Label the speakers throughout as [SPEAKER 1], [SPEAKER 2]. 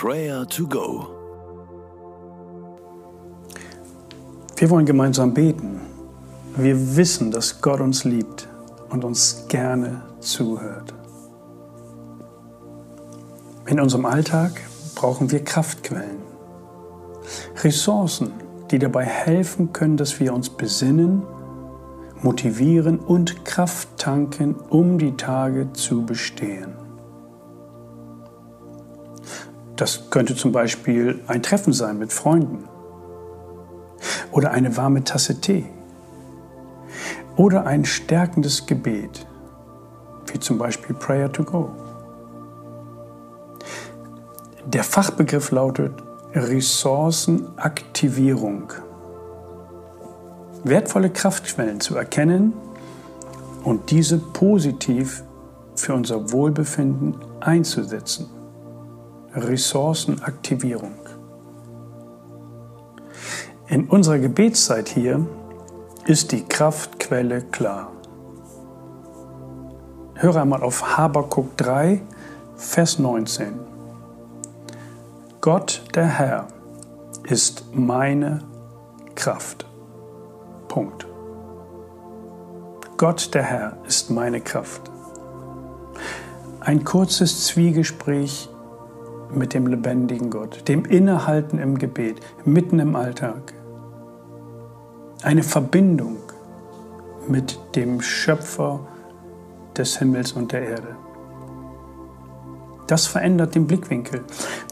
[SPEAKER 1] Prayer to Go.
[SPEAKER 2] Wir wollen gemeinsam beten. Wir wissen, dass Gott uns liebt und uns gerne zuhört. In unserem Alltag brauchen wir Kraftquellen, Ressourcen, die dabei helfen können, dass wir uns besinnen, motivieren und Kraft tanken, um die Tage zu bestehen. Das könnte zum Beispiel ein Treffen sein mit Freunden oder eine warme Tasse Tee oder ein stärkendes Gebet, wie zum Beispiel Prayer to Go. Der Fachbegriff lautet Ressourcenaktivierung. Wertvolle Kraftquellen zu erkennen und diese positiv für unser Wohlbefinden einzusetzen. Ressourcenaktivierung. In unserer Gebetszeit hier ist die Kraftquelle klar. Höre einmal auf Habakuk 3, Vers 19. Gott der Herr ist meine Kraft. Punkt. Gott der Herr ist meine Kraft. Ein kurzes Zwiegespräch mit dem lebendigen Gott, dem Innehalten im Gebet, mitten im Alltag. Eine Verbindung mit dem Schöpfer des Himmels und der Erde. Das verändert den Blickwinkel.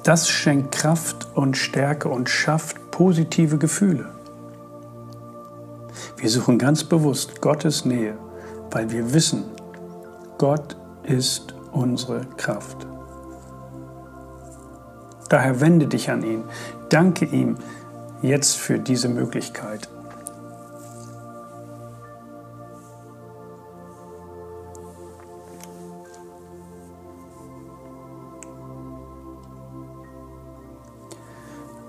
[SPEAKER 2] Das schenkt Kraft und Stärke und schafft positive Gefühle. Wir suchen ganz bewusst Gottes Nähe, weil wir wissen, Gott ist unsere Kraft. Daher wende dich an ihn. Danke ihm jetzt für diese Möglichkeit.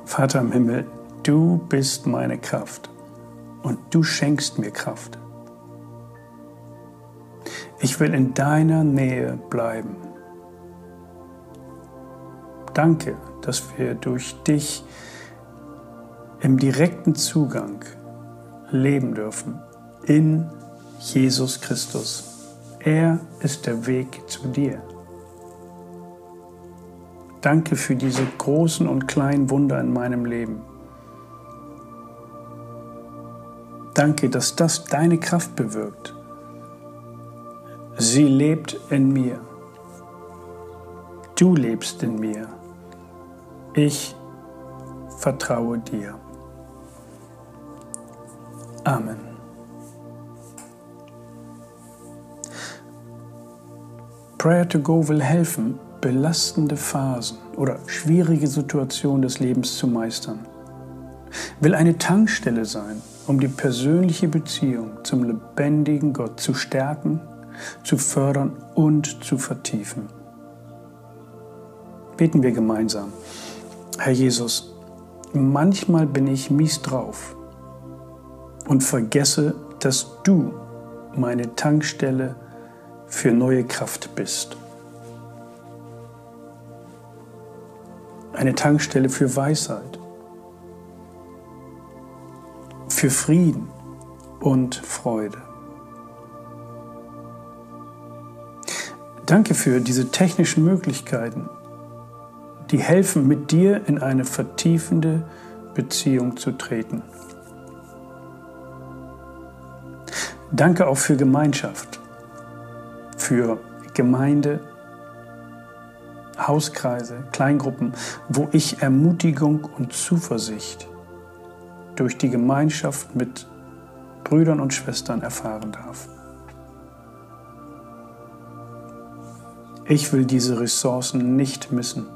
[SPEAKER 2] Vater im Himmel, du bist meine Kraft und du schenkst mir Kraft. Ich will in deiner Nähe bleiben. Danke, dass wir durch dich im direkten Zugang leben dürfen in Jesus Christus. Er ist der Weg zu dir. Danke für diese großen und kleinen Wunder in meinem Leben. Danke, dass das deine Kraft bewirkt. Sie lebt in mir. Du lebst in mir. Ich vertraue dir. Amen. Prayer to Go will helfen, belastende Phasen oder schwierige Situationen des Lebens zu meistern. Will eine Tankstelle sein, um die persönliche Beziehung zum lebendigen Gott zu stärken, zu fördern und zu vertiefen. Beten wir gemeinsam. Herr Jesus, manchmal bin ich mies drauf und vergesse, dass du meine Tankstelle für neue Kraft bist. Eine Tankstelle für Weisheit, für Frieden und Freude. Danke für diese technischen Möglichkeiten, die helfen, mit dir in eine vertiefende Beziehung zu treten. Danke auch für Gemeinschaft, für Gemeinde, Hauskreise, Kleingruppen, wo ich Ermutigung und Zuversicht durch die Gemeinschaft mit Brüdern und Schwestern erfahren darf. Ich will diese Ressourcen nicht missen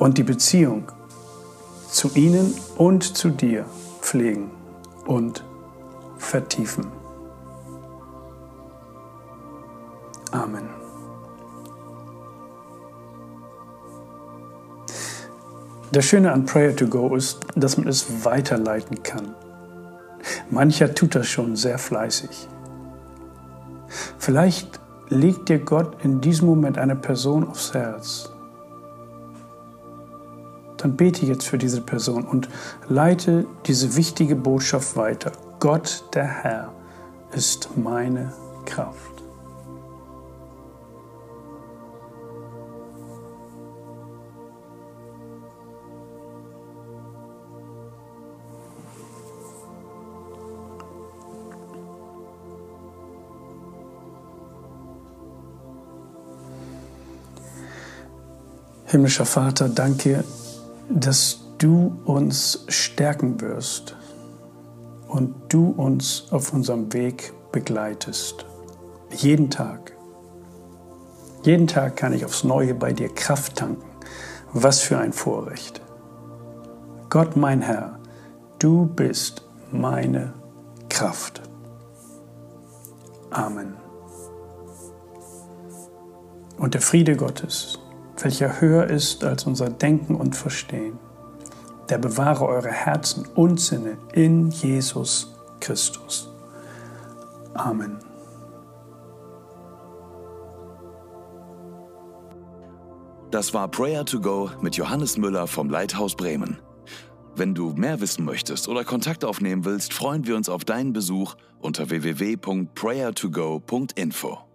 [SPEAKER 2] und die Beziehung zu ihnen und zu dir pflegen und vertiefen. Amen. Das Schöne an Prayer to Go ist, dass man es weiterleiten kann. Mancher tut das schon sehr fleißig. Vielleicht legt dir Gott in diesem Moment eine Person aufs Herz dann bete jetzt für diese Person und leite diese wichtige Botschaft weiter. Gott, der Herr, ist meine Kraft. Himmlischer Vater, danke, dass du uns stärken wirst und du uns auf unserem Weg begleitest. Jeden Tag. Jeden Tag kann ich aufs Neue bei dir Kraft tanken. Was für ein Vorrecht. Gott, mein Herr, du bist meine Kraft. Amen. Und der Friede Gottes, welcher höher ist als unser Denken und Verstehen. Der bewahre eure Herzen und Sinne in Jesus Christus. Amen.
[SPEAKER 1] Das war Prayer to Go mit Johannes Müller vom Leithaus Bremen. Wenn du mehr wissen möchtest oder Kontakt aufnehmen willst, freuen wir uns auf deinen Besuch unter www.prayertogo.info.